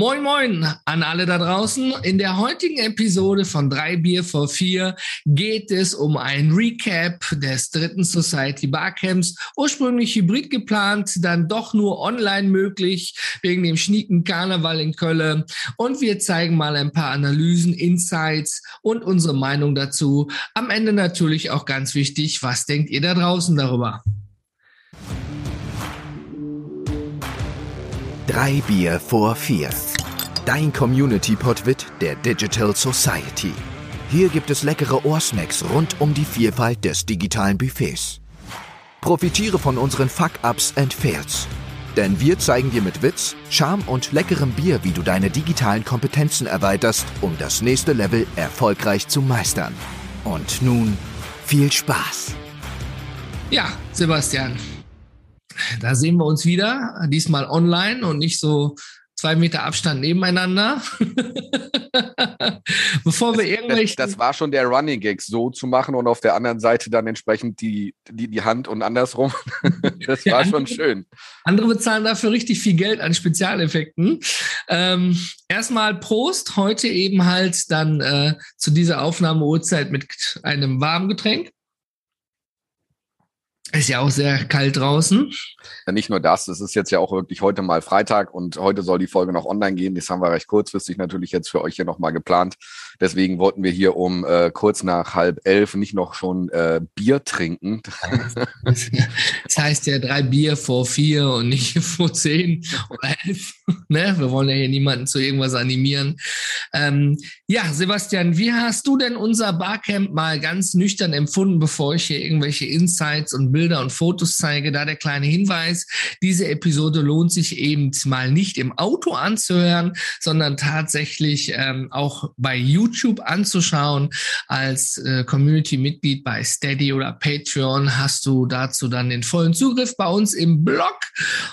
Moin, moin an alle da draußen. In der heutigen Episode von 3 Bier vor 4 geht es um ein Recap des dritten Society Barcamps. Ursprünglich hybrid geplant, dann doch nur online möglich wegen dem schnieken Karneval in Köln. Und wir zeigen mal ein paar Analysen, Insights und unsere Meinung dazu. Am Ende natürlich auch ganz wichtig, was denkt ihr da draußen darüber? Drei Bier vor vier. Dein Community-Podwit der Digital Society. Hier gibt es leckere Ohrsnacks rund um die Vielfalt des digitalen Buffets. Profitiere von unseren Fuck-Ups and Fails. Denn wir zeigen dir mit Witz, Charme und leckerem Bier, wie du deine digitalen Kompetenzen erweiterst, um das nächste Level erfolgreich zu meistern. Und nun viel Spaß. Ja, Sebastian, da sehen wir uns wieder, diesmal online und nicht so zwei Meter Abstand nebeneinander. Bevor wir irgendwelche. Das, das, war schon der Running Gag, so zu machen und auf der anderen Seite dann entsprechend die, die, die Hand und andersrum. das war schon schön. Andere bezahlen dafür richtig viel Geld an Spezialeffekten. Ähm, erstmal Prost, heute eben halt dann äh, zu dieser Aufnahmeuhrzeit mit einem warmen Getränk. Ist ja auch sehr kalt draußen. Ja, nicht nur das, es ist jetzt ja auch wirklich heute mal Freitag und heute soll die Folge noch online gehen. Das haben wir recht kurzfristig natürlich jetzt für euch hier nochmal geplant. Deswegen wollten wir hier um äh, kurz nach halb elf nicht noch schon äh, Bier trinken. Das heißt ja drei Bier vor vier und nicht vor zehn oder elf. Ne? Wir wollen ja hier niemanden zu irgendwas animieren. Ähm, ja, Sebastian, wie hast du denn unser Barcamp mal ganz nüchtern empfunden, bevor ich hier irgendwelche Insights und Bilder und Fotos zeige? Da der kleine Hinweis, diese Episode lohnt sich eben mal nicht im Auto anzuhören, sondern tatsächlich ähm, auch bei YouTube anzuschauen. Als äh, Community-Mitglied bei Steady oder Patreon hast du dazu dann den vollen Zugriff bei uns im Blog.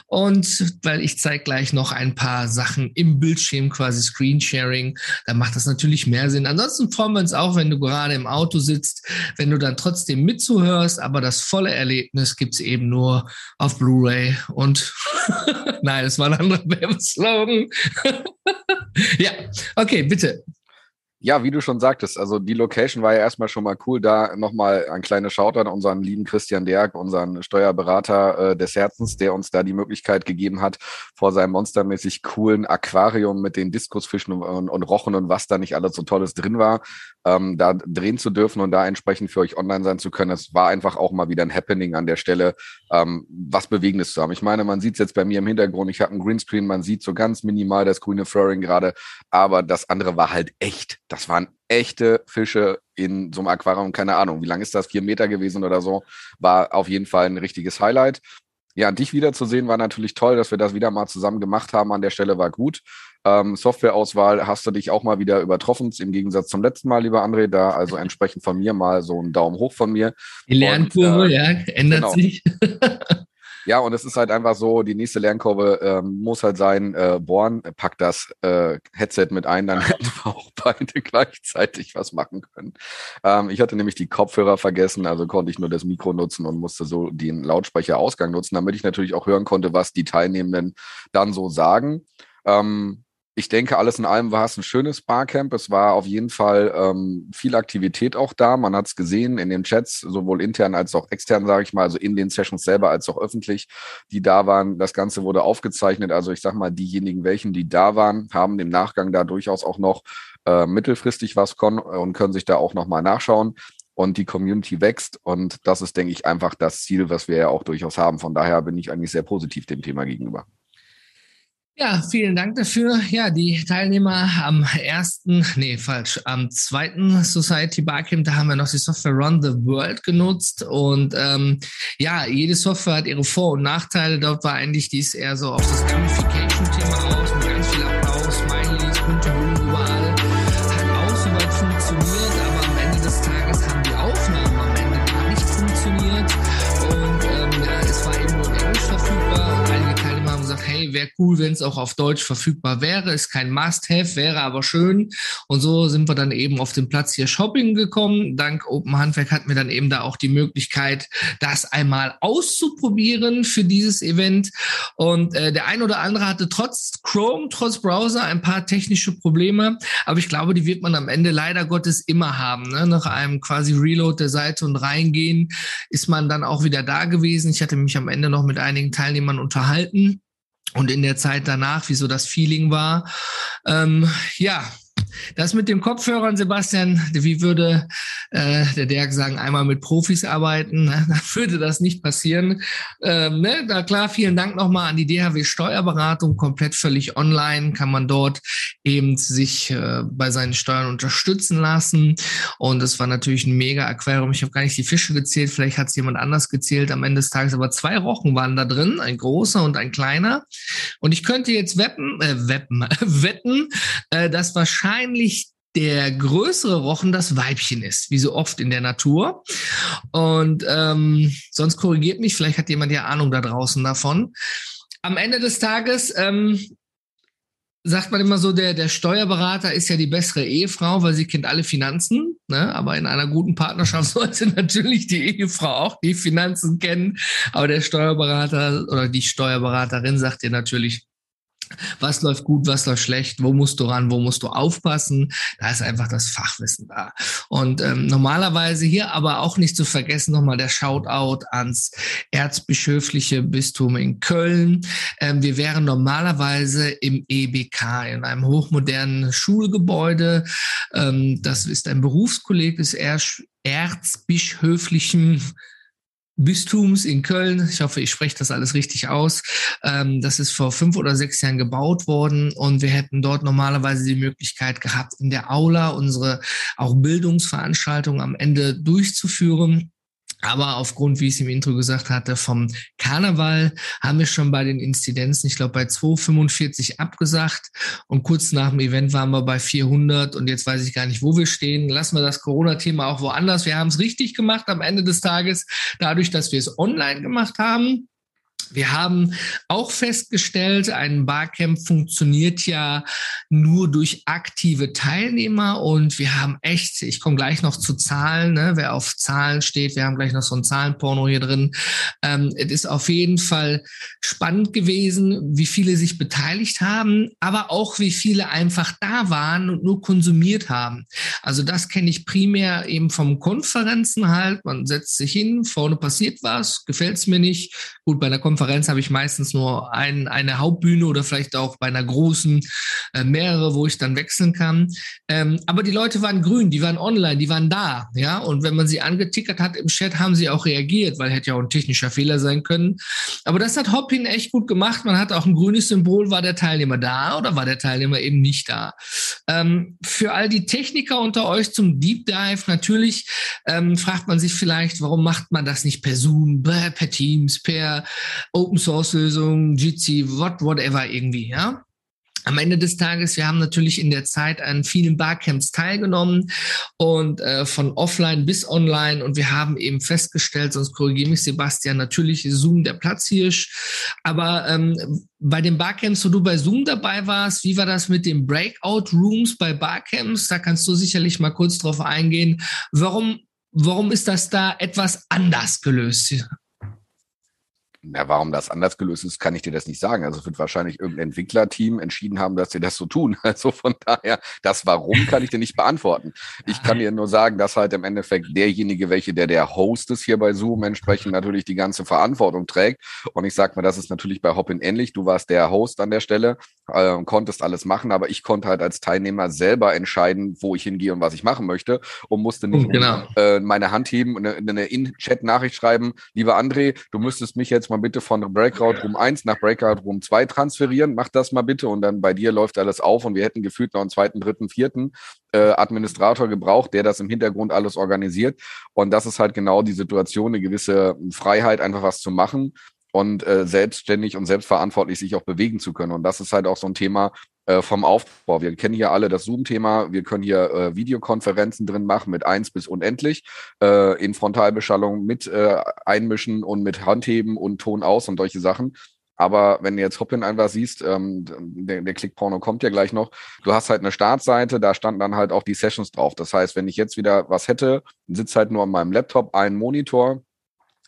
Und weil ich zeige gleich noch ein paar Sachen im Bildschirm, quasi Screensharing, dann macht das natürlich mehr Sinn. Ansonsten freuen wir uns auch, wenn du gerade im Auto sitzt, wenn du dann trotzdem mitzuhörst, aber das volle Erlebnis gibt's eben nur auf Blu-ray und nein, das war ein anderer Werbeslogan. ja, okay, bitte. Ja, wie du schon sagtest, also die Location war ja erstmal schon mal cool. Da nochmal ein kleiner Shoutout an unseren lieben Christian Derg, unseren Steuerberater äh, des Herzens, der uns da die Möglichkeit gegeben hat, vor seinem monstermäßig coolen Aquarium mit den Diskusfischen und, und Rochen und was da nicht alles so Tolles drin war, ähm, da drehen zu dürfen und da entsprechend für euch online sein zu können. Es war einfach auch mal wieder ein Happening an der Stelle, ähm, was Bewegendes zu haben. Ich meine, man sieht es jetzt bei mir im Hintergrund, ich habe einen Greenscreen, man sieht so ganz minimal das grüne Flooring gerade, aber das andere war halt echt das waren echte Fische in so einem Aquarium, keine Ahnung, wie lang ist das, vier Meter gewesen oder so, war auf jeden Fall ein richtiges Highlight. Ja, dich wiederzusehen war natürlich toll, dass wir das wieder mal zusammen gemacht haben. An der Stelle war gut. Ähm, Softwareauswahl hast du dich auch mal wieder übertroffen, im Gegensatz zum letzten Mal, lieber André. Da also entsprechend von mir mal so ein Daumen hoch von mir. Die Lernkurve, Und, äh, ja, ändert genau. sich. Ja, und es ist halt einfach so, die nächste Lernkurve ähm, muss halt sein, äh, Born, packt das äh, Headset mit ein, dann hätten wir auch beide gleichzeitig was machen können. Ähm, ich hatte nämlich die Kopfhörer vergessen, also konnte ich nur das Mikro nutzen und musste so den Lautsprecherausgang nutzen, damit ich natürlich auch hören konnte, was die Teilnehmenden dann so sagen. Ähm, ich denke, alles in allem war es ein schönes Barcamp. Es war auf jeden Fall ähm, viel Aktivität auch da. Man hat es gesehen in den Chats, sowohl intern als auch extern, sage ich mal, also in den Sessions selber als auch öffentlich, die da waren. Das Ganze wurde aufgezeichnet. Also ich sage mal, diejenigen, welchen, die da waren, haben im Nachgang da durchaus auch noch äh, mittelfristig was kon und können sich da auch nochmal nachschauen und die Community wächst. Und das ist, denke ich, einfach das Ziel, was wir ja auch durchaus haben. Von daher bin ich eigentlich sehr positiv dem Thema gegenüber. Ja, vielen Dank dafür. Ja, die Teilnehmer am ersten, nee, falsch, am zweiten Society Barcamp, da haben wir noch die Software Run the World genutzt. Und ähm, ja, jede Software hat ihre Vor- und Nachteile. Dort war eigentlich dies eher so auf das Gamification-Thema aus, mit ganz viel Applaus, Smileys, bunte Blumen wäre cool, wenn es auch auf Deutsch verfügbar wäre. Ist kein Must-Have, wäre aber schön. Und so sind wir dann eben auf den Platz hier Shopping gekommen. Dank Open Handwerk hatten wir dann eben da auch die Möglichkeit, das einmal auszuprobieren für dieses Event. Und äh, der ein oder andere hatte trotz Chrome, trotz Browser ein paar technische Probleme. Aber ich glaube, die wird man am Ende leider Gottes immer haben. Ne? Nach einem quasi Reload der Seite und reingehen ist man dann auch wieder da gewesen. Ich hatte mich am Ende noch mit einigen Teilnehmern unterhalten und in der Zeit danach, wie so das Feeling war. Ähm, ja, das mit dem Kopfhörern, Sebastian, wie würde äh, der Dirk sagen, einmal mit Profis arbeiten, ne? würde das nicht passieren. Ähm, ne? Da klar, vielen Dank nochmal an die DHW Steuerberatung, komplett völlig online, kann man dort eben sich äh, bei seinen Steuern unterstützen lassen. Und das war natürlich ein mega Aquarium. Ich habe gar nicht die Fische gezählt, vielleicht hat es jemand anders gezählt am Ende des Tages, aber zwei Rochen waren da drin, ein großer und ein kleiner. Und ich könnte jetzt wetten, äh, wetten, wetten, äh, dass wahrscheinlich wahrscheinlich der größere Rochen das Weibchen ist, wie so oft in der Natur. Und ähm, sonst korrigiert mich, vielleicht hat jemand ja Ahnung da draußen davon. Am Ende des Tages ähm, sagt man immer so, der, der Steuerberater ist ja die bessere Ehefrau, weil sie kennt alle Finanzen. Ne? Aber in einer guten Partnerschaft sollte natürlich die Ehefrau auch die Finanzen kennen. Aber der Steuerberater oder die Steuerberaterin sagt dir natürlich, was läuft gut, was läuft schlecht, wo musst du ran, wo musst du aufpassen. Da ist einfach das Fachwissen da. Und ähm, normalerweise hier aber auch nicht zu vergessen nochmal der Shoutout ans Erzbischöfliche Bistum in Köln. Ähm, wir wären normalerweise im EBK, in einem hochmodernen Schulgebäude. Ähm, das ist ein Berufskolleg des Erzbischöflichen Bistums in Köln. Ich hoffe, ich spreche das alles richtig aus. Ähm, das ist vor fünf oder sechs Jahren gebaut worden und wir hätten dort normalerweise die Möglichkeit gehabt, in der Aula unsere auch Bildungsveranstaltungen am Ende durchzuführen. Aber aufgrund, wie ich es im Intro gesagt hatte, vom Karneval haben wir schon bei den Inzidenzen, ich glaube, bei 245 abgesagt. Und kurz nach dem Event waren wir bei 400. Und jetzt weiß ich gar nicht, wo wir stehen. Lassen wir das Corona-Thema auch woanders. Wir haben es richtig gemacht am Ende des Tages, dadurch, dass wir es online gemacht haben. Wir haben auch festgestellt, ein Barcamp funktioniert ja nur durch aktive Teilnehmer und wir haben echt, ich komme gleich noch zu Zahlen, ne, wer auf Zahlen steht, wir haben gleich noch so ein Zahlenporno hier drin. Ähm, es ist auf jeden Fall spannend gewesen, wie viele sich beteiligt haben, aber auch wie viele einfach da waren und nur konsumiert haben. Also das kenne ich primär eben vom Konferenzen halt. Man setzt sich hin, vorne passiert was, gefällt es mir nicht. Gut, bei einer Konferenz Konferenz habe ich meistens nur ein, eine Hauptbühne oder vielleicht auch bei einer großen äh, mehrere, wo ich dann wechseln kann. Ähm, aber die Leute waren grün, die waren online, die waren da, ja. Und wenn man sie angetickert hat im Chat, haben sie auch reagiert, weil hätte ja auch ein technischer Fehler sein können. Aber das hat Hoppin echt gut gemacht. Man hat auch ein grünes Symbol. War der Teilnehmer da oder war der Teilnehmer eben nicht da? Ähm, für all die Techniker unter euch zum Deep Dive natürlich ähm, fragt man sich vielleicht, warum macht man das nicht per Zoom, per Teams, per Open Source Lösungen, Jitsi, what, whatever irgendwie, ja. Am Ende des Tages, wir haben natürlich in der Zeit an vielen Barcamps teilgenommen und äh, von offline bis online und wir haben eben festgestellt, sonst korrigiere mich Sebastian, natürlich Zoom der Platzhirsch, aber ähm, bei den Barcamps, wo du bei Zoom dabei warst, wie war das mit den Breakout Rooms bei Barcamps? Da kannst du sicherlich mal kurz drauf eingehen. Warum, warum ist das da etwas anders gelöst? Ja, warum das anders gelöst ist, kann ich dir das nicht sagen. Also es wird wahrscheinlich irgendein Entwicklerteam entschieden haben, dass sie das so tun. Also von daher, das Warum kann ich dir nicht beantworten. Ich kann dir nur sagen, dass halt im Endeffekt derjenige, welche der der Host ist hier bei Zoom, entsprechend natürlich die ganze Verantwortung trägt. Und ich sag mal, das ist natürlich bei Hoppin ähnlich. Du warst der Host an der Stelle, äh, konntest alles machen, aber ich konnte halt als Teilnehmer selber entscheiden, wo ich hingehe und was ich machen möchte und musste nicht genau. äh, meine Hand heben und eine, eine In-Chat-Nachricht schreiben, lieber André, du müsstest mich jetzt mal mal bitte von Breakout Room 1 nach Breakout Room 2 transferieren. Mach das mal bitte und dann bei dir läuft alles auf und wir hätten gefühlt noch einen zweiten, dritten, vierten äh, Administrator gebraucht, der das im Hintergrund alles organisiert. Und das ist halt genau die Situation, eine gewisse Freiheit, einfach was zu machen und äh, selbstständig und selbstverantwortlich sich auch bewegen zu können. Und das ist halt auch so ein Thema, äh, vom Aufbau. Wir kennen hier alle das Zoom-Thema. Wir können hier äh, Videokonferenzen drin machen mit eins bis unendlich, äh, in Frontalbeschallung mit äh, einmischen und mit Handheben und Ton aus und solche Sachen. Aber wenn du jetzt Hoppin einfach siehst, ähm, der, der Klickporno kommt ja gleich noch, du hast halt eine Startseite, da standen dann halt auch die Sessions drauf. Das heißt, wenn ich jetzt wieder was hätte, sitze halt nur an meinem Laptop, einen Monitor,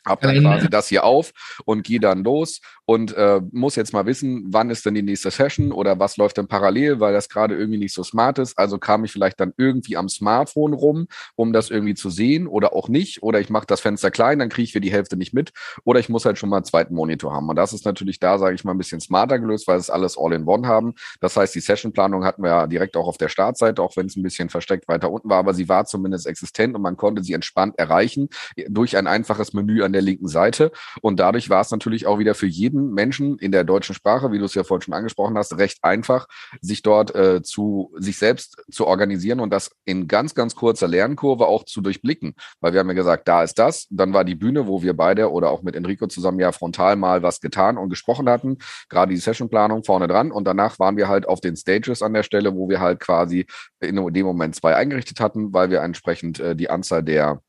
hab dann quasi das hier auf und gehe dann los und äh, muss jetzt mal wissen, wann ist denn die nächste Session oder was läuft denn parallel, weil das gerade irgendwie nicht so smart ist. Also kam ich vielleicht dann irgendwie am Smartphone rum, um das irgendwie zu sehen oder auch nicht. Oder ich mache das Fenster klein, dann kriege ich für die Hälfte nicht mit. Oder ich muss halt schon mal einen zweiten Monitor haben. Und das ist natürlich da, sage ich mal, ein bisschen smarter gelöst, weil es alles All-in-One haben. Das heißt, die Sessionplanung hatten wir ja direkt auch auf der Startseite, auch wenn es ein bisschen versteckt weiter unten war, aber sie war zumindest existent und man konnte sie entspannt erreichen durch ein einfaches Menü an der linken Seite. Und dadurch war es natürlich auch wieder für jeden jeden Menschen in der deutschen Sprache, wie du es ja vorhin schon angesprochen hast, recht einfach, sich dort äh, zu sich selbst zu organisieren und das in ganz, ganz kurzer Lernkurve auch zu durchblicken. Weil wir haben ja gesagt, da ist das. Dann war die Bühne, wo wir beide oder auch mit Enrico zusammen ja frontal mal was getan und gesprochen hatten. Gerade die Sessionplanung vorne dran. Und danach waren wir halt auf den Stages an der Stelle, wo wir halt quasi in dem Moment zwei eingerichtet hatten, weil wir entsprechend äh, die Anzahl der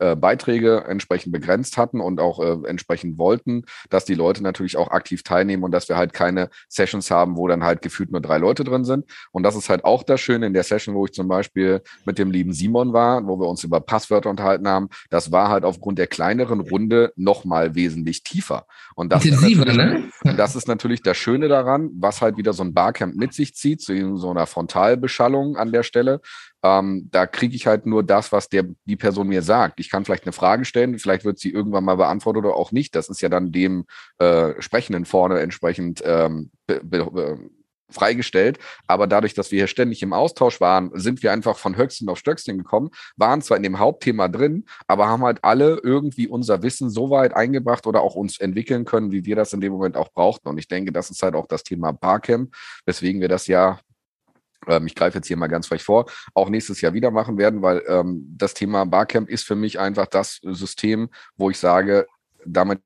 äh, Beiträge entsprechend begrenzt hatten und auch äh, entsprechend wollten, dass die Leute natürlich auch aktiv teilnehmen und dass wir halt keine Sessions haben, wo dann halt gefühlt nur drei Leute drin sind. Und das ist halt auch das Schöne in der Session, wo ich zum Beispiel mit dem lieben Simon war, wo wir uns über Passwörter unterhalten haben. Das war halt aufgrund der kleineren Runde nochmal wesentlich tiefer. Und das, ist ne? das ist natürlich das Schöne daran, was halt wieder so ein Barcamp mit sich zieht, zu so einer Frontalbeschallung an der Stelle, ähm, da kriege ich halt nur das, was der, die Person mir sagt. Ich kann vielleicht eine Frage stellen, vielleicht wird sie irgendwann mal beantwortet oder auch nicht. Das ist ja dann dem äh, Sprechenden vorne entsprechend ähm, be, be, freigestellt. Aber dadurch, dass wir hier ständig im Austausch waren, sind wir einfach von Höchstchen auf Stöckchen gekommen, waren zwar in dem Hauptthema drin, aber haben halt alle irgendwie unser Wissen so weit eingebracht oder auch uns entwickeln können, wie wir das in dem Moment auch brauchten. Und ich denke, das ist halt auch das Thema Barcamp, weswegen wir das ja ich greife jetzt hier mal ganz frech vor, auch nächstes Jahr wieder machen werden, weil ähm, das Thema Barcamp ist für mich einfach das System, wo ich sage, damit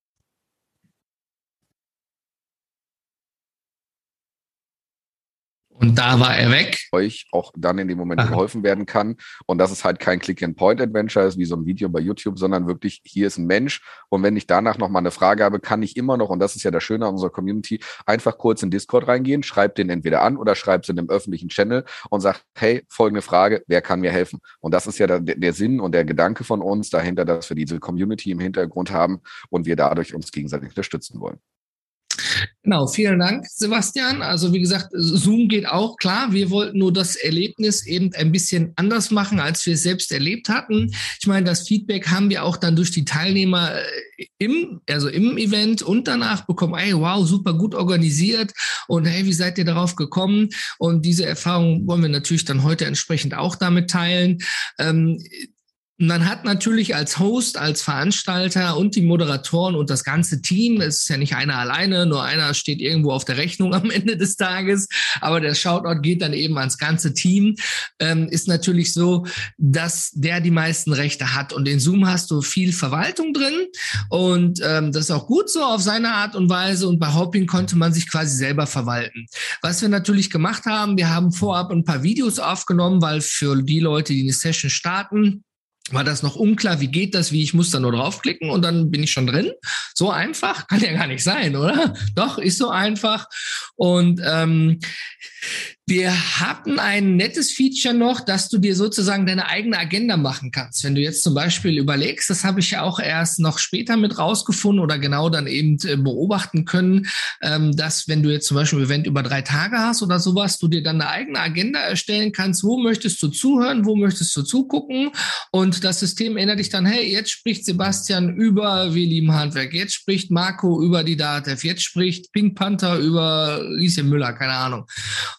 Und da war er weg. Euch auch dann in dem Moment Aha. geholfen werden kann. Und dass es halt kein Click-and-Point-Adventure ist, wie so ein Video bei YouTube, sondern wirklich, hier ist ein Mensch. Und wenn ich danach nochmal eine Frage habe, kann ich immer noch, und das ist ja das Schöne an unserer Community, einfach kurz in Discord reingehen, schreibt den entweder an oder schreibt es in einem öffentlichen Channel und sagt, hey, folgende Frage, wer kann mir helfen? Und das ist ja der, der Sinn und der Gedanke von uns dahinter, dass wir diese Community im Hintergrund haben und wir dadurch uns gegenseitig unterstützen wollen. Genau, vielen Dank, Sebastian. Also wie gesagt, Zoom geht auch klar. Wir wollten nur das Erlebnis eben ein bisschen anders machen, als wir es selbst erlebt hatten. Ich meine, das Feedback haben wir auch dann durch die Teilnehmer äh, im, also im Event und danach bekommen. Hey, wow, super gut organisiert und hey, wie seid ihr darauf gekommen? Und diese Erfahrung wollen wir natürlich dann heute entsprechend auch damit teilen. Ähm, man hat natürlich als Host, als Veranstalter und die Moderatoren und das ganze Team, es ist ja nicht einer alleine, nur einer steht irgendwo auf der Rechnung am Ende des Tages, aber der Shoutout geht dann eben ans ganze Team, ähm, ist natürlich so, dass der die meisten Rechte hat. Und in Zoom hast du viel Verwaltung drin und ähm, das ist auch gut so auf seine Art und Weise. Und bei Hopping konnte man sich quasi selber verwalten. Was wir natürlich gemacht haben, wir haben vorab ein paar Videos aufgenommen, weil für die Leute, die eine Session starten, war das noch unklar, wie geht das, wie ich muss da nur draufklicken und dann bin ich schon drin. So einfach kann ja gar nicht sein, oder? Doch, ist so einfach. Und ähm, wir hatten ein nettes Feature noch, dass du dir sozusagen deine eigene Agenda machen kannst. Wenn du jetzt zum Beispiel überlegst, das habe ich ja auch erst noch später mit rausgefunden oder genau dann eben äh, beobachten können, ähm, dass wenn du jetzt zum Beispiel ein Event über drei Tage hast oder sowas, du dir dann eine eigene Agenda erstellen kannst, wo möchtest du zuhören, wo möchtest du zugucken? Und das System erinnert dich dann, hey, jetzt spricht Sebastian über Wir lieben Handwerk, jetzt spricht Marco über die DATEV, jetzt spricht Pink Panther über Lieschen Müller, keine Ahnung.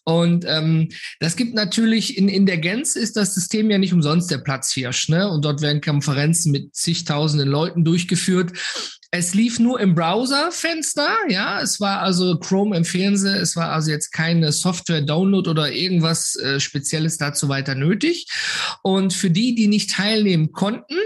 Und ähm, das gibt natürlich in, in der Gänze ist das System ja nicht umsonst der Platzhirsch, ne? Und dort werden Konferenzen mit zigtausenden Leuten durchgeführt. Es lief nur im Browserfenster, ja. Es war also Chrome empfehlen sie. Es war also jetzt keine Software-Download oder irgendwas äh, Spezielles dazu weiter nötig. Und für die, die nicht teilnehmen konnten,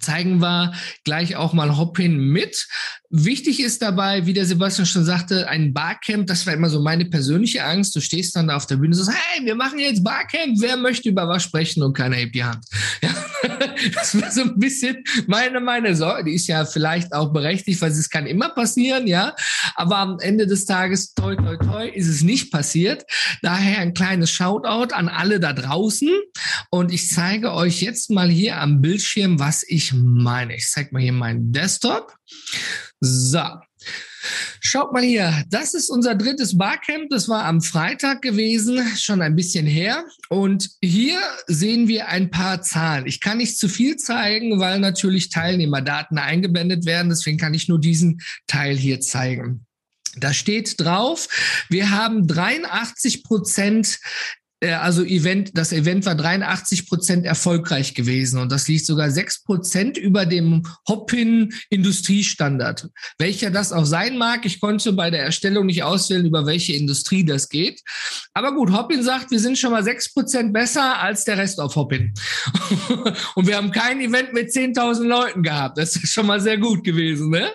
zeigen wir gleich auch mal Hopin mit. Wichtig ist dabei, wie der Sebastian schon sagte, ein Barcamp, das war immer so meine persönliche Angst. Du stehst dann da auf der Bühne und sagst, hey, wir machen jetzt Barcamp, wer möchte über was sprechen und keiner hebt die Hand. Ja, das war so ein bisschen meine, meine Sorge. Die ist ja vielleicht auch berechtigt, weil es kann immer passieren, ja. Aber am Ende des Tages, toi, toi, toi, ist es nicht passiert. Daher ein kleines Shoutout an alle da draußen. Und ich zeige euch jetzt mal hier am Bildschirm, was ich meine. Ich zeige mal hier meinen Desktop. So. Schaut mal hier, das ist unser drittes Barcamp. Das war am Freitag gewesen, schon ein bisschen her. Und hier sehen wir ein paar Zahlen. Ich kann nicht zu viel zeigen, weil natürlich Teilnehmerdaten eingeblendet werden. Deswegen kann ich nur diesen Teil hier zeigen. Da steht drauf, wir haben 83 Prozent also Event, das Event war 83 Prozent erfolgreich gewesen und das liegt sogar sechs Prozent über dem Hoppin Industriestandard. Welcher das auch sein mag, ich konnte bei der Erstellung nicht auswählen, über welche Industrie das geht. Aber gut, Hoppin sagt, wir sind schon mal sechs Prozent besser als der Rest auf Hoppin. und wir haben kein Event mit 10.000 Leuten gehabt. Das ist schon mal sehr gut gewesen. Ne?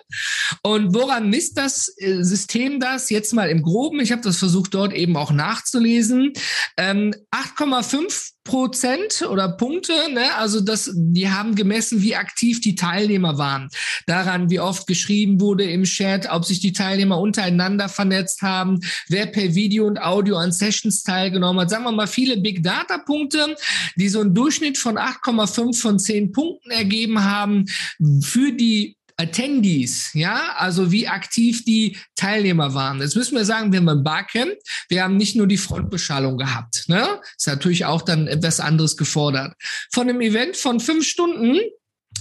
Und woran misst das äh, System das? Jetzt mal im Groben. Ich habe das versucht, dort eben auch nachzulesen. Ähm, 8,5 ähm, Prozent oder Punkte, ne? also das, die haben gemessen, wie aktiv die Teilnehmer waren. Daran, wie oft geschrieben wurde im Chat, ob sich die Teilnehmer untereinander vernetzt haben, wer per Video und Audio an Sessions teilgenommen hat. Sagen wir mal viele Big Data Punkte, die so einen Durchschnitt von 8,5 von 10 Punkten ergeben haben für die Attendees, ja, also wie aktiv die Teilnehmer waren. Jetzt müssen wir sagen, wir haben ein Barcamp, wir haben nicht nur die Frontbeschallung gehabt, ne? Ist natürlich auch dann etwas anderes gefordert. Von einem Event von fünf Stunden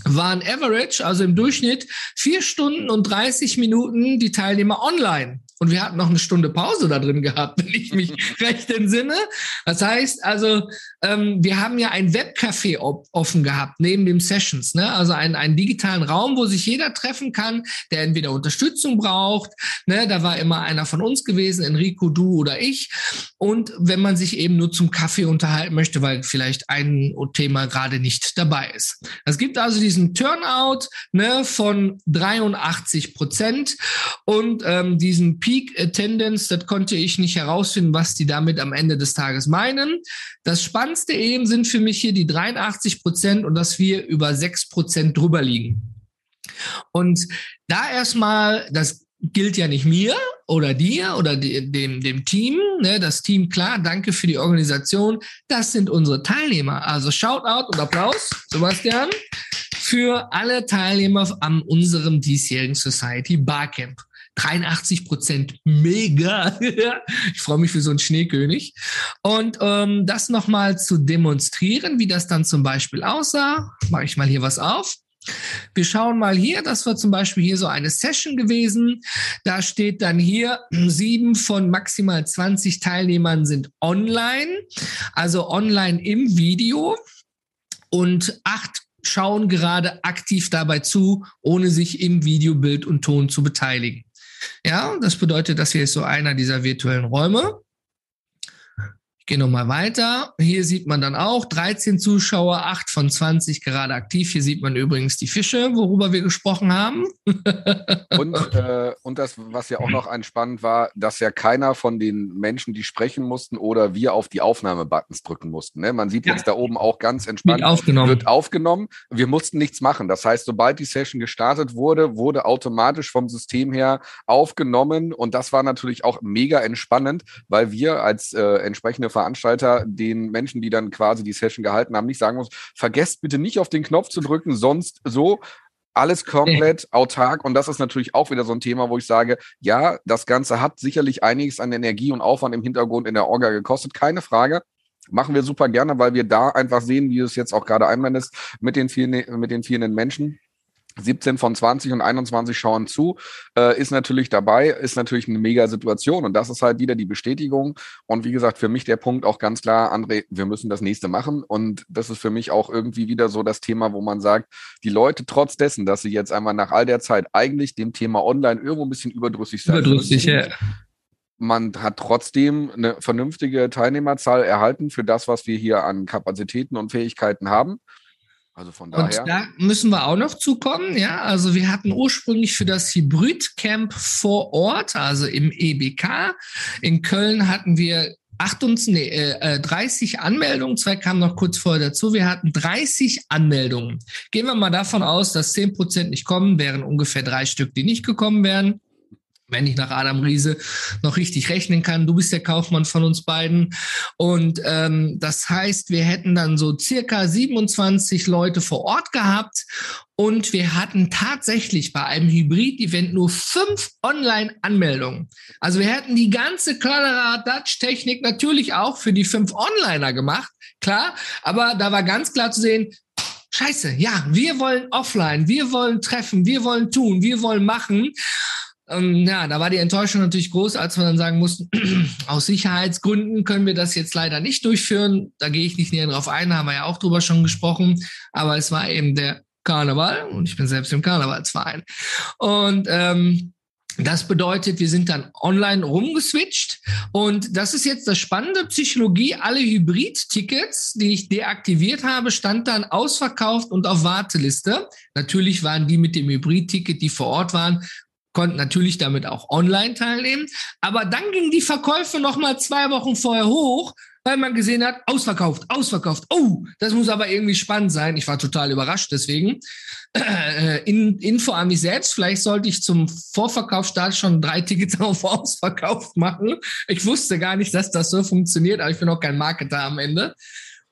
waren Average, also im Durchschnitt, vier Stunden und 30 Minuten die Teilnehmer online. Und wir hatten noch eine Stunde Pause da drin gehabt, wenn ich mich recht entsinne. Das heißt also, ähm, wir haben ja ein Webcafé offen gehabt, neben dem Sessions. Ne? Also einen, einen digitalen Raum, wo sich jeder treffen kann, der entweder Unterstützung braucht. Ne? Da war immer einer von uns gewesen, Enrico, du oder ich. Und wenn man sich eben nur zum Kaffee unterhalten möchte, weil vielleicht ein Thema gerade nicht dabei ist. Es gibt also diesen Turnout ne, von 83 Prozent und ähm, diesen Peak Attendance, das konnte ich nicht herausfinden, was die damit am Ende des Tages meinen. Das Spannendste eben sind für mich hier die 83 Prozent und dass wir über 6 Prozent drüber liegen. Und da erstmal, das gilt ja nicht mir oder dir oder dem, dem Team. Ne? Das Team, klar, danke für die Organisation. Das sind unsere Teilnehmer. Also Shoutout und Applaus, Sebastian, für alle Teilnehmer an unserem diesjährigen Society Barcamp. 83 Prozent, mega. ich freue mich für so einen Schneekönig. Und ähm, das nochmal zu demonstrieren, wie das dann zum Beispiel aussah, mache ich mal hier was auf. Wir schauen mal hier, das war zum Beispiel hier so eine Session gewesen. Da steht dann hier, sieben von maximal 20 Teilnehmern sind online, also online im Video und acht schauen gerade aktiv dabei zu, ohne sich im Video, Bild und Ton zu beteiligen. Ja, das bedeutet, das hier ist so einer dieser virtuellen Räume. Gehe nochmal weiter. Hier sieht man dann auch 13 Zuschauer, 8 von 20 gerade aktiv. Hier sieht man übrigens die Fische, worüber wir gesprochen haben. und, äh, und das, was ja auch noch entspannend war, dass ja keiner von den Menschen, die sprechen mussten oder wir auf die Aufnahmebuttons drücken mussten. Ne? Man sieht ja. jetzt da oben auch ganz entspannt, wird aufgenommen. wird aufgenommen. Wir mussten nichts machen. Das heißt, sobald die Session gestartet wurde, wurde automatisch vom System her aufgenommen. Und das war natürlich auch mega entspannend, weil wir als äh, entsprechende Veranstalter den Menschen, die dann quasi die Session gehalten haben, nicht sagen muss, vergesst bitte nicht auf den Knopf zu drücken, sonst so alles komplett autark. Und das ist natürlich auch wieder so ein Thema, wo ich sage, ja, das Ganze hat sicherlich einiges an Energie und Aufwand im Hintergrund in der Orga gekostet, keine Frage. Machen wir super gerne, weil wir da einfach sehen, wie du es jetzt auch gerade einwendest, mit den vielen, mit den vielen Menschen 17 von 20 und 21 schauen zu, äh, ist natürlich dabei, ist natürlich eine mega Situation und das ist halt wieder die Bestätigung und wie gesagt, für mich der Punkt auch ganz klar, André, wir müssen das nächste machen und das ist für mich auch irgendwie wieder so das Thema, wo man sagt, die Leute trotz dessen, dass sie jetzt einmal nach all der Zeit eigentlich dem Thema Online irgendwo ein bisschen überdrüssig sind, überdrüssig, ja. man hat trotzdem eine vernünftige Teilnehmerzahl erhalten für das, was wir hier an Kapazitäten und Fähigkeiten haben. Also von daher. Und da müssen wir auch noch zukommen, ja. Also wir hatten ursprünglich für das Hybrid-Camp vor Ort, also im EBK. In Köln hatten wir 28, nee, äh, 30 äh, Anmeldungen, zwei kamen noch kurz vorher dazu. Wir hatten 30 Anmeldungen. Gehen wir mal davon aus, dass 10 Prozent nicht kommen, wären ungefähr drei Stück, die nicht gekommen wären wenn ich nach Adam Riese noch richtig rechnen kann. Du bist der Kaufmann von uns beiden. Und ähm, das heißt, wir hätten dann so circa 27 Leute vor Ort gehabt. Und wir hatten tatsächlich bei einem Hybrid-Event nur fünf Online-Anmeldungen. Also wir hätten die ganze Körnerer Dutch-Technik natürlich auch für die fünf Onliner gemacht, klar. Aber da war ganz klar zu sehen, Scheiße, ja, wir wollen offline, wir wollen treffen, wir wollen tun, wir wollen machen. Ähm, ja, da war die Enttäuschung natürlich groß, als wir dann sagen mussten, aus Sicherheitsgründen können wir das jetzt leider nicht durchführen. Da gehe ich nicht näher drauf ein, haben wir ja auch drüber schon gesprochen. Aber es war eben der Karneval und ich bin selbst im Karnevalsverein. Und ähm, das bedeutet, wir sind dann online rumgeswitcht und das ist jetzt das spannende Psychologie. Alle Hybrid-Tickets, die ich deaktiviert habe, stand dann ausverkauft und auf Warteliste. Natürlich waren die mit dem Hybrid-Ticket, die vor Ort waren, konnten natürlich damit auch online teilnehmen. Aber dann gingen die Verkäufe noch mal zwei Wochen vorher hoch, weil man gesehen hat, ausverkauft, ausverkauft. Oh, das muss aber irgendwie spannend sein. Ich war total überrascht deswegen. Äh, in, Info an mich selbst. Vielleicht sollte ich zum Vorverkaufsstart schon drei Tickets auf ausverkauft machen. Ich wusste gar nicht, dass das so funktioniert, aber ich bin auch kein Marketer am Ende.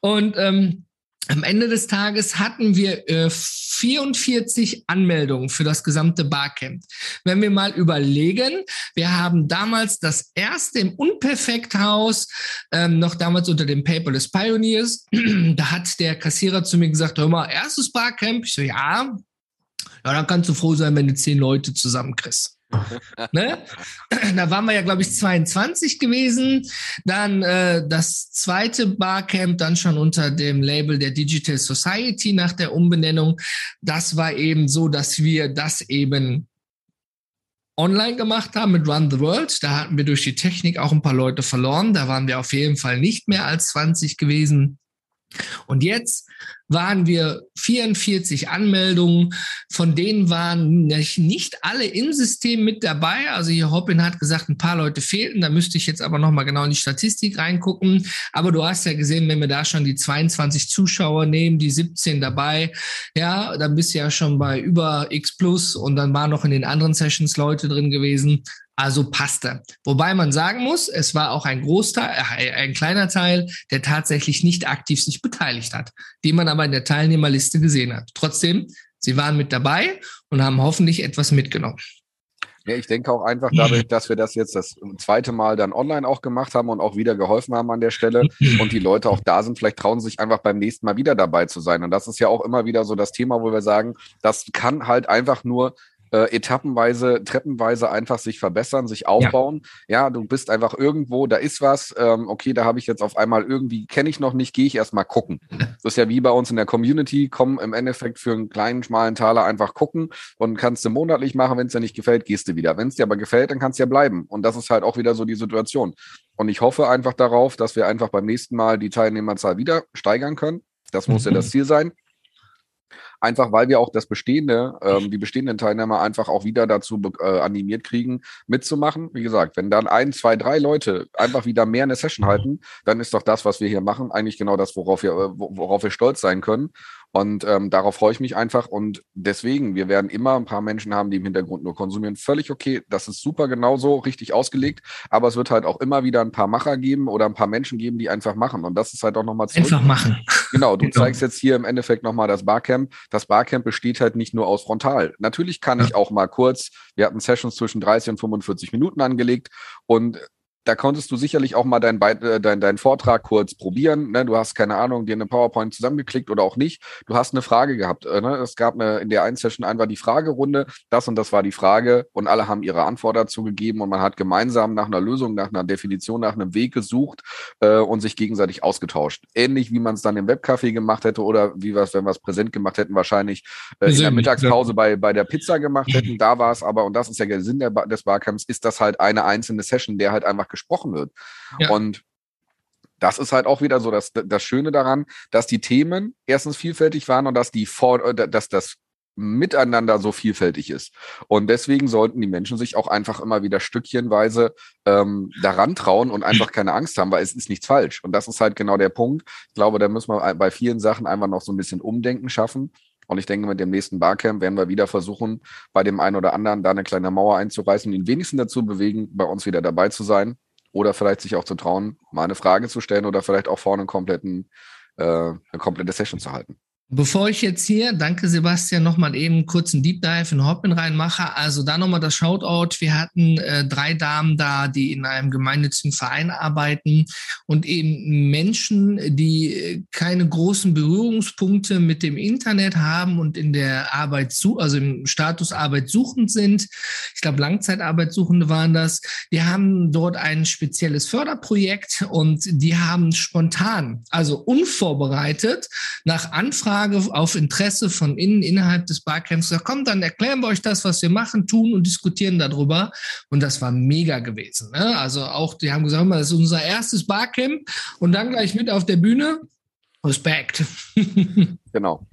Und ähm, am Ende des Tages hatten wir äh, 44 Anmeldungen für das gesamte Barcamp. Wenn wir mal überlegen, wir haben damals das erste im Unperfekthaus, ähm, noch damals unter dem Paperless Pioneers, da hat der Kassierer zu mir gesagt, hör mal, erstes Barcamp? Ich so, ja, ja, dann kannst du froh sein, wenn du zehn Leute zusammenkriegst ne? Da waren wir ja, glaube ich, 22 gewesen. Dann äh, das zweite Barcamp, dann schon unter dem Label der Digital Society nach der Umbenennung. Das war eben so, dass wir das eben online gemacht haben mit Run the World. Da hatten wir durch die Technik auch ein paar Leute verloren. Da waren wir auf jeden Fall nicht mehr als 20 gewesen. Und jetzt waren wir 44 Anmeldungen, von denen waren nicht alle im System mit dabei. Also hier Hoppin hat gesagt, ein paar Leute fehlten. Da müsste ich jetzt aber nochmal genau in die Statistik reingucken. Aber du hast ja gesehen, wenn wir da schon die 22 Zuschauer nehmen, die 17 dabei, ja, dann bist du ja schon bei über X plus und dann waren noch in den anderen Sessions Leute drin gewesen. Also passte. Wobei man sagen muss, es war auch ein Großteil, äh, ein kleiner Teil, der tatsächlich nicht aktiv sich beteiligt hat, die man aber in der Teilnehmerliste gesehen hat. Trotzdem, sie waren mit dabei und haben hoffentlich etwas mitgenommen. Ja, ich denke auch einfach dadurch, dass wir das jetzt das zweite Mal dann online auch gemacht haben und auch wieder geholfen haben an der Stelle und die Leute auch da sind, vielleicht trauen sie sich einfach beim nächsten Mal wieder dabei zu sein. Und das ist ja auch immer wieder so das Thema, wo wir sagen, das kann halt einfach nur äh, etappenweise, treppenweise einfach sich verbessern, sich aufbauen. Ja, ja du bist einfach irgendwo, da ist was, ähm, okay, da habe ich jetzt auf einmal irgendwie, kenne ich noch nicht, gehe ich erstmal gucken. Das ist ja wie bei uns in der Community, komm im Endeffekt für einen kleinen, schmalen Taler einfach gucken und kannst du monatlich machen, wenn es dir nicht gefällt, gehst du wieder. Wenn es dir aber gefällt, dann kannst du ja bleiben. Und das ist halt auch wieder so die Situation. Und ich hoffe einfach darauf, dass wir einfach beim nächsten Mal die Teilnehmerzahl wieder steigern können. Das muss mhm. ja das Ziel sein einfach weil wir auch das bestehende, ähm, die bestehenden Teilnehmer einfach auch wieder dazu äh, animiert kriegen, mitzumachen. Wie gesagt, wenn dann ein, zwei, drei Leute einfach wieder mehr eine Session halten, dann ist doch das, was wir hier machen, eigentlich genau das, worauf wir, worauf wir stolz sein können. Und ähm, darauf freue ich mich einfach. Und deswegen, wir werden immer ein paar Menschen haben, die im Hintergrund nur konsumieren. Völlig okay. Das ist super genauso richtig ausgelegt. Aber es wird halt auch immer wieder ein paar Macher geben oder ein paar Menschen geben, die einfach machen. Und das ist halt auch nochmal Einfach machen. Genau. Du genau. zeigst jetzt hier im Endeffekt nochmal das Barcamp. Das Barcamp besteht halt nicht nur aus Frontal. Natürlich kann ja. ich auch mal kurz, wir hatten Sessions zwischen 30 und 45 Minuten angelegt und da konntest du sicherlich auch mal deinen äh, dein, dein Vortrag kurz probieren. Ne? Du hast keine Ahnung, dir eine PowerPoint zusammengeklickt oder auch nicht. Du hast eine Frage gehabt. Äh, ne? Es gab eine, in der einen Session einfach die Fragerunde. Das und das war die Frage und alle haben ihre Antwort dazu gegeben und man hat gemeinsam nach einer Lösung, nach einer Definition, nach einem Weg gesucht äh, und sich gegenseitig ausgetauscht. Ähnlich wie man es dann im Webcafé gemacht hätte oder wie wir es, wenn wir es präsent gemacht hätten, wahrscheinlich äh, in der Mittagspause bei, bei der Pizza gemacht hätten. Da war es aber, und das ist ja der Sinn der, des Barcamps, ist das halt eine einzelne Session, der halt einfach gesprochen wird. Ja. Und das ist halt auch wieder so das, das Schöne daran, dass die Themen erstens vielfältig waren und dass die Vor äh, dass das Miteinander so vielfältig ist. Und deswegen sollten die Menschen sich auch einfach immer wieder stückchenweise ähm, daran trauen und einfach keine Angst haben, weil es ist nichts falsch. Und das ist halt genau der Punkt. Ich glaube, da müssen wir bei vielen Sachen einfach noch so ein bisschen Umdenken schaffen. Und ich denke, mit dem nächsten Barcamp werden wir wieder versuchen, bei dem einen oder anderen da eine kleine Mauer einzureißen, ihn wenigstens dazu bewegen, bei uns wieder dabei zu sein. Oder vielleicht sich auch zu trauen, mal eine Frage zu stellen oder vielleicht auch vorne einen kompletten, äh, eine komplette Session zu halten. Bevor ich jetzt hier, danke Sebastian, nochmal eben einen kurzen Deep Dive in Hoppin reinmache, also da nochmal das Shoutout. Wir hatten äh, drei Damen da, die in einem gemeinnützigen Verein arbeiten und eben Menschen, die keine großen Berührungspunkte mit dem Internet haben und in der Arbeit zu, also im Status Arbeit suchend sind. Ich glaube, Langzeitarbeitssuchende waren das. Die haben dort ein spezielles Förderprojekt und die haben spontan, also unvorbereitet, nach Anfragen Anfrage auf Interesse von innen innerhalb des Barcamps gesagt, komm, dann erklären wir euch das, was wir machen, tun und diskutieren darüber. Und das war mega gewesen. Ne? Also auch, die haben gesagt, das ist unser erstes Barcamp und dann gleich mit auf der Bühne. Respekt. genau.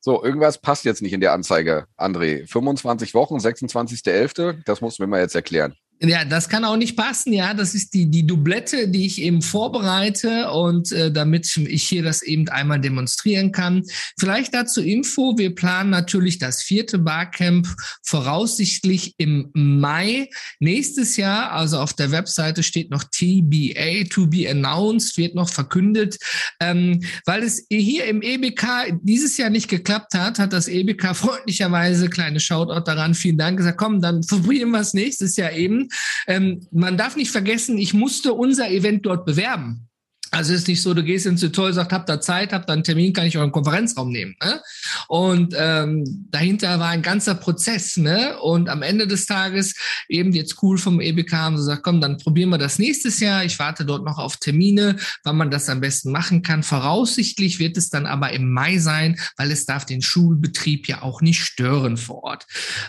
So, irgendwas passt jetzt nicht in der Anzeige, André. 25 Wochen, 26.11., das musst du mir mal jetzt erklären. Ja, das kann auch nicht passen. Ja, das ist die, die Doublette, die ich eben vorbereite und äh, damit ich hier das eben einmal demonstrieren kann. Vielleicht dazu Info. Wir planen natürlich das vierte Barcamp voraussichtlich im Mai nächstes Jahr. Also auf der Webseite steht noch TBA, to be announced, wird noch verkündet. Ähm, weil es hier im EBK dieses Jahr nicht geklappt hat, hat das EBK freundlicherweise, kleine Shoutout daran, vielen Dank, gesagt, komm, dann probieren wir es nächstes Jahr eben. Ähm, man darf nicht vergessen, ich musste unser Event dort bewerben. Also es ist nicht so, du gehst ins Tutorial, sagst, habt da Zeit, habt da einen Termin, kann ich euren Konferenzraum nehmen. Ne? Und ähm, dahinter war ein ganzer Prozess. Ne? Und am Ende des Tages, eben jetzt cool vom EBK, haben sie gesagt, komm, dann probieren wir das nächstes Jahr. Ich warte dort noch auf Termine, wann man das am besten machen kann. Voraussichtlich wird es dann aber im Mai sein, weil es darf den Schulbetrieb ja auch nicht stören vor Ort.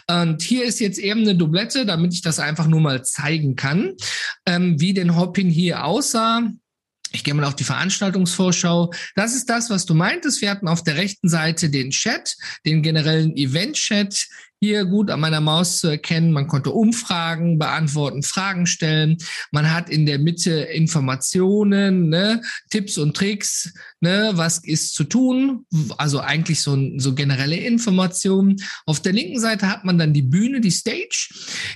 Und hier ist jetzt eben eine Doublette, damit ich das einfach nur mal zeigen kann, ähm, wie denn Hoppin hier aussah. Ich gehe mal auf die Veranstaltungsvorschau. Das ist das, was du meintest. Wir hatten auf der rechten Seite den Chat, den generellen Event-Chat hier gut an meiner Maus zu erkennen. Man konnte Umfragen beantworten, Fragen stellen. Man hat in der Mitte Informationen, ne, Tipps und Tricks, ne, was ist zu tun. Also eigentlich so, so generelle Informationen. Auf der linken Seite hat man dann die Bühne, die Stage.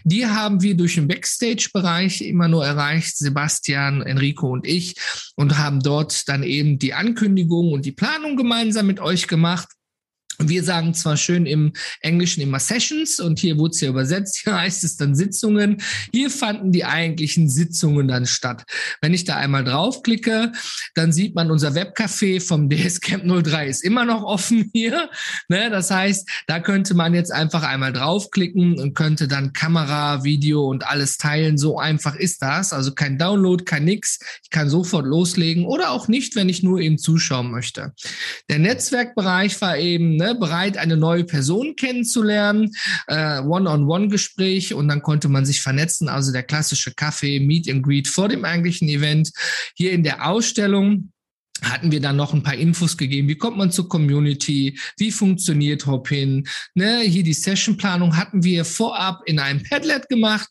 Die haben wir durch den Backstage-Bereich immer nur erreicht, Sebastian, Enrico und ich, und haben dort dann eben die Ankündigung und die Planung gemeinsam mit euch gemacht. Wir sagen zwar schön im Englischen immer Sessions und hier wurde es ja übersetzt, hier heißt es dann Sitzungen. Hier fanden die eigentlichen Sitzungen dann statt. Wenn ich da einmal draufklicke, dann sieht man unser Webcafé vom DS Camp 03 ist immer noch offen hier. Ne? Das heißt, da könnte man jetzt einfach einmal draufklicken und könnte dann Kamera, Video und alles teilen. So einfach ist das. Also kein Download, kein nix. Ich kann sofort loslegen oder auch nicht, wenn ich nur eben zuschauen möchte. Der Netzwerkbereich war eben ne, bereit, eine neue Person kennenzulernen, äh, One-on-One-Gespräch und dann konnte man sich vernetzen. Also der klassische Kaffee, Meet and Greet vor dem eigentlichen Event. Hier in der Ausstellung hatten wir dann noch ein paar Infos gegeben. Wie kommt man zur Community? Wie funktioniert Hopin? Ne, hier die Sessionplanung hatten wir vorab in einem Padlet gemacht.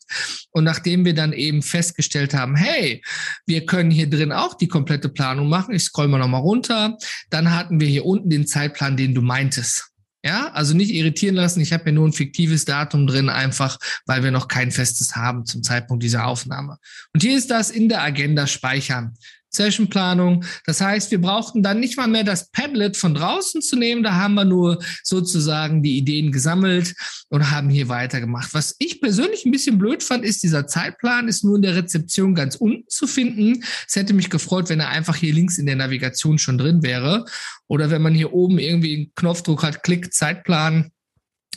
Und nachdem wir dann eben festgestellt haben, hey, wir können hier drin auch die komplette Planung machen. Ich scroll mal nochmal runter. Dann hatten wir hier unten den Zeitplan, den du meintest. Ja, also nicht irritieren lassen. Ich habe ja nur ein fiktives Datum drin, einfach weil wir noch kein festes haben zum Zeitpunkt dieser Aufnahme. Und hier ist das in der Agenda speichern. Sessionplanung. Das heißt, wir brauchten dann nicht mal mehr das Padlet von draußen zu nehmen. Da haben wir nur sozusagen die Ideen gesammelt und haben hier weitergemacht. Was ich persönlich ein bisschen blöd fand, ist, dieser Zeitplan ist nur in der Rezeption ganz unten zu finden. Es hätte mich gefreut, wenn er einfach hier links in der Navigation schon drin wäre. Oder wenn man hier oben irgendwie einen Knopfdruck hat, Klick, Zeitplan,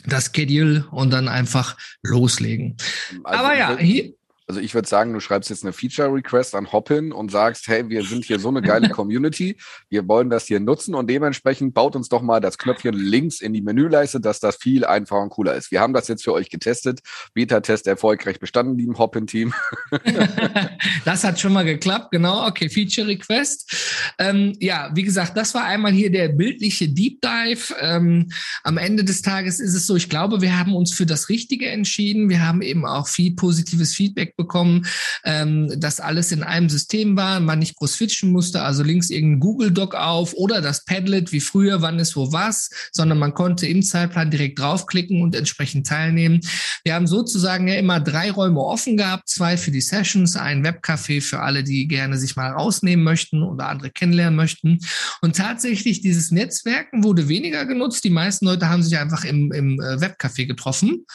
das Schedule und dann einfach loslegen. Also, Aber ja, hier, Also ich würde sagen, du schreibst jetzt eine Feature-Request an Hopin und sagst, hey, wir sind hier so eine geile Community, wir wollen das hier nutzen und dementsprechend baut uns doch mal das Knöpfchen links in die Menüleiste, dass das viel einfacher und cooler ist. Wir haben das jetzt für euch getestet. Beta-Test erfolgreich bestanden, lieben Hopin-Team. das hat schon mal geklappt, genau. Okay, Feature-Request. Ähm, ja, wie gesagt, das war einmal hier der bildliche Deep Dive. Ähm, am Ende des Tages ist es so, ich glaube, wir haben uns für das Richtige entschieden. Wir haben eben auch viel positives Feedback bekommen, ähm, dass alles in einem System war, man nicht groß switchen musste, also links irgendein Google Doc auf oder das Padlet wie früher, wann ist wo was, sondern man konnte im Zeitplan direkt draufklicken und entsprechend teilnehmen. Wir haben sozusagen ja immer drei Räume offen gehabt, zwei für die Sessions, ein Webcafé für alle, die gerne sich mal rausnehmen möchten oder andere kennenlernen möchten. Und tatsächlich dieses Netzwerken wurde weniger genutzt. Die meisten Leute haben sich einfach im, im äh, Webcafé getroffen.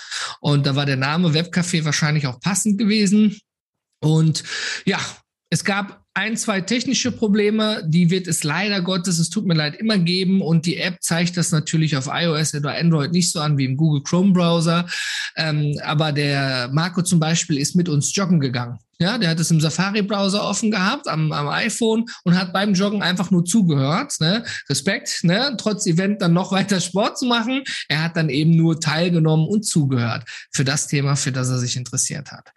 Und da war der Name Webcafé wahrscheinlich auch passend gewesen gewesen. Und ja, es gab ein, zwei technische Probleme, die wird es leider Gottes, es tut mir leid, immer geben. Und die App zeigt das natürlich auf iOS oder Android nicht so an wie im Google Chrome Browser. Ähm, aber der Marco zum Beispiel ist mit uns joggen gegangen. Ja, der hat es im Safari-Browser offen gehabt, am, am iPhone und hat beim Joggen einfach nur zugehört. Ne? Respekt, ne? trotz Event dann noch weiter Sport zu machen. Er hat dann eben nur teilgenommen und zugehört für das Thema, für das er sich interessiert hat.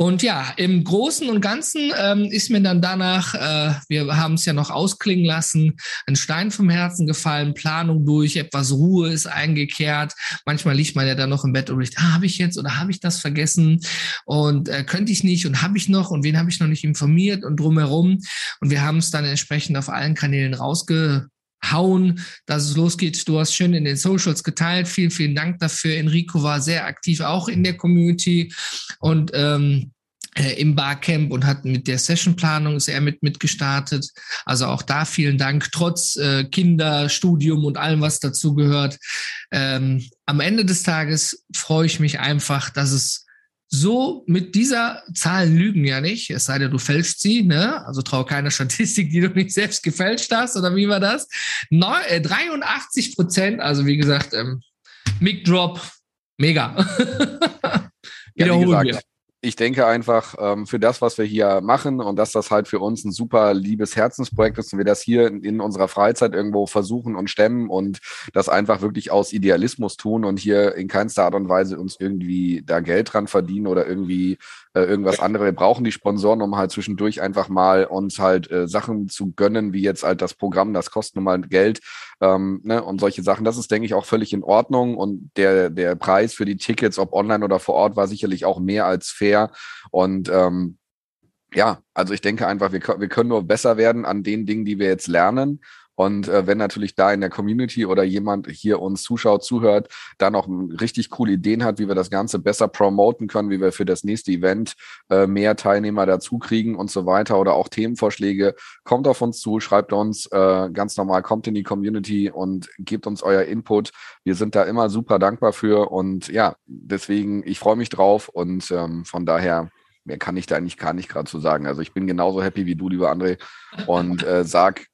Und ja, im Großen und Ganzen ähm, ist mir dann danach, äh, wir haben es ja noch ausklingen lassen, ein Stein vom Herzen gefallen, Planung durch, etwas Ruhe ist eingekehrt. Manchmal liegt man ja dann noch im Bett und denkt, ah, habe ich jetzt oder habe ich das vergessen und äh, könnte ich nicht und habe ich noch und wen habe ich noch nicht informiert und drumherum. Und wir haben es dann entsprechend auf allen Kanälen rausge hauen, dass es losgeht. Du hast schön in den Socials geteilt. Vielen, vielen Dank dafür. Enrico war sehr aktiv auch in der Community und ähm, äh, im Barcamp und hat mit der Sessionplanung ist er mit mitgestartet. Also auch da vielen Dank, trotz äh, Kinder, Studium und allem, was dazu gehört. Ähm, am Ende des Tages freue ich mich einfach, dass es so mit dieser Zahlen lügen ja nicht, es sei denn, du fälschst sie, ne? Also trau keiner Statistik, die du nicht selbst gefälscht hast, oder wie war das? Neu, äh, 83 Prozent, also wie gesagt, ähm, Mic Drop, mega. Wiederholen ja, wir ich denke einfach, ähm, für das, was wir hier machen und dass das halt für uns ein super liebes Herzensprojekt ist und wir das hier in, in, unserer Freizeit irgendwo versuchen und stemmen und das einfach wirklich aus Idealismus tun und hier in keinster Art und Weise uns irgendwie da Geld dran verdienen oder irgendwie äh, irgendwas anderes. Wir brauchen die Sponsoren, um halt zwischendurch einfach mal uns halt äh, Sachen zu gönnen, wie jetzt halt das Programm, das kostet nun mal Geld ähm, ne, und solche Sachen. Das ist, denke ich, auch völlig in Ordnung und der, der Preis für die Tickets, ob online oder vor Ort, war sicherlich auch mehr als fair und ähm, ja, also ich denke einfach, wir, wir können nur besser werden an den Dingen, die wir jetzt lernen. Und äh, wenn natürlich da in der Community oder jemand hier uns zuschaut, zuhört, da noch richtig coole Ideen hat, wie wir das Ganze besser promoten können, wie wir für das nächste Event äh, mehr Teilnehmer dazu kriegen und so weiter oder auch Themenvorschläge, kommt auf uns zu, schreibt uns äh, ganz normal, kommt in die Community und gebt uns euer Input. Wir sind da immer super dankbar für und ja, deswegen, ich freue mich drauf und ähm, von daher mehr kann ich da eigentlich gar nicht gerade zu sagen. Also ich bin genauso happy wie du, lieber André, und äh, sag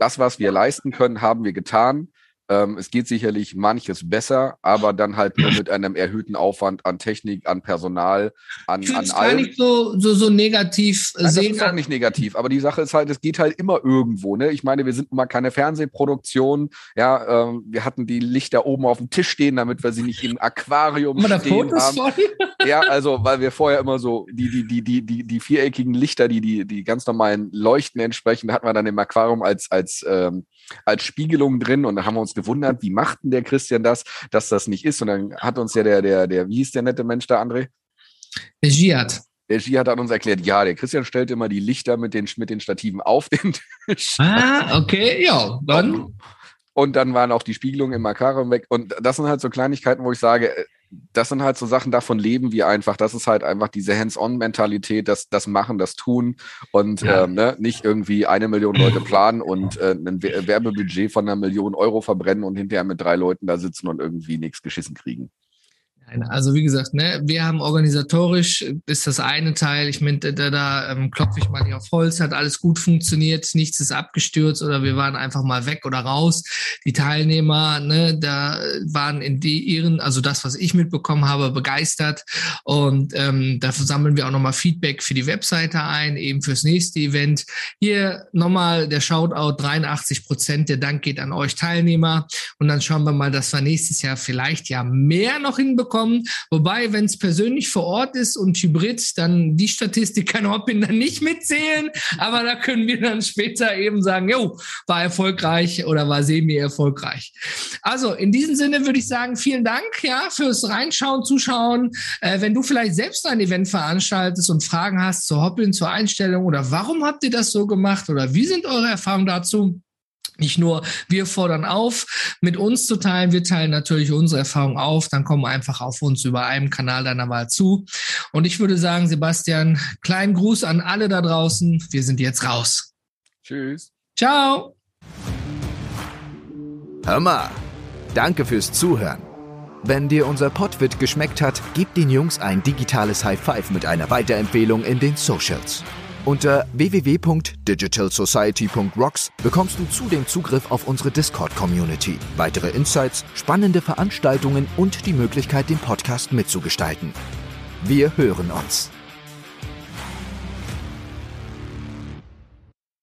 das, was wir leisten können, haben wir getan. Ähm, es geht sicherlich manches besser, aber dann halt nur mit einem erhöhten Aufwand an Technik, an Personal, an, ich an allem. gar nicht so, so, so negativ Nein, sehen. Das ist auch nicht negativ, aber die Sache ist halt, es geht halt immer irgendwo. Ne? Ich meine, wir sind mal keine Fernsehproduktion. Ja, ähm, wir hatten die Lichter oben auf dem Tisch stehen, damit wir sie nicht im Aquarium stehen Fotos haben. Von? Ja, also, weil wir vorher immer so die, die, die, die, die, die viereckigen Lichter, die, die, die ganz normalen Leuchten entsprechen, hatten wir dann im Aquarium als, als, ähm, als Spiegelung drin und da haben wir uns gewundert, wie macht denn der Christian das, dass das nicht ist? Und dann hat uns ja der, der, der, wie hieß der nette Mensch da, André? Der Giat. Der Giat hat uns erklärt, ja, der Christian stellt immer die Lichter mit den, mit den Stativen auf den Tisch. Ah, okay, ja, dann. Und dann waren auch die Spiegelungen im Makaron weg. Und das sind halt so Kleinigkeiten, wo ich sage, äh, das sind halt so Sachen, davon leben wir einfach. Das ist halt einfach diese Hands-on-Mentalität, das, das Machen, das Tun und ja. ähm, ne, nicht irgendwie eine Million Leute planen und äh, ein Werbebudget von einer Million Euro verbrennen und hinterher mit drei Leuten da sitzen und irgendwie nichts geschissen kriegen. Also wie gesagt, ne, wir haben organisatorisch ist das eine Teil. Ich meine, da, da ähm, klopfe ich mal hier auf Holz, hat alles gut funktioniert, nichts ist abgestürzt oder wir waren einfach mal weg oder raus. Die Teilnehmer, ne, da waren in die ihren, also das, was ich mitbekommen habe, begeistert. Und ähm, dafür sammeln wir auch nochmal Feedback für die Webseite ein, eben fürs nächste Event. Hier nochmal der Shoutout, 83 Prozent. Der Dank geht an euch Teilnehmer. Und dann schauen wir mal, dass wir nächstes Jahr vielleicht ja mehr noch hinbekommen kommen. Wobei, wenn es persönlich vor Ort ist und hybrid, dann die Statistik kann Hoppin dann nicht mitzählen. Aber da können wir dann später eben sagen, jo, war erfolgreich oder war semi-erfolgreich. Also in diesem Sinne würde ich sagen, vielen Dank ja fürs Reinschauen, Zuschauen. Äh, wenn du vielleicht selbst ein Event veranstaltest und Fragen hast zur Hoppin, zur Einstellung oder warum habt ihr das so gemacht oder wie sind eure Erfahrungen dazu? Nicht nur wir fordern auf, mit uns zu teilen, wir teilen natürlich unsere Erfahrung auf, dann kommen einfach auf uns über einen Kanal deiner Wahl zu. Und ich würde sagen, Sebastian, kleinen Gruß an alle da draußen. Wir sind jetzt raus. Tschüss. Ciao. Hör mal. Danke fürs Zuhören. Wenn dir unser Podwit geschmeckt hat, gib den Jungs ein digitales High Five mit einer Weiterempfehlung in den Socials. Unter www.digitalsociety.rocks bekommst du zudem Zugriff auf unsere Discord-Community, weitere Insights, spannende Veranstaltungen und die Möglichkeit, den Podcast mitzugestalten. Wir hören uns.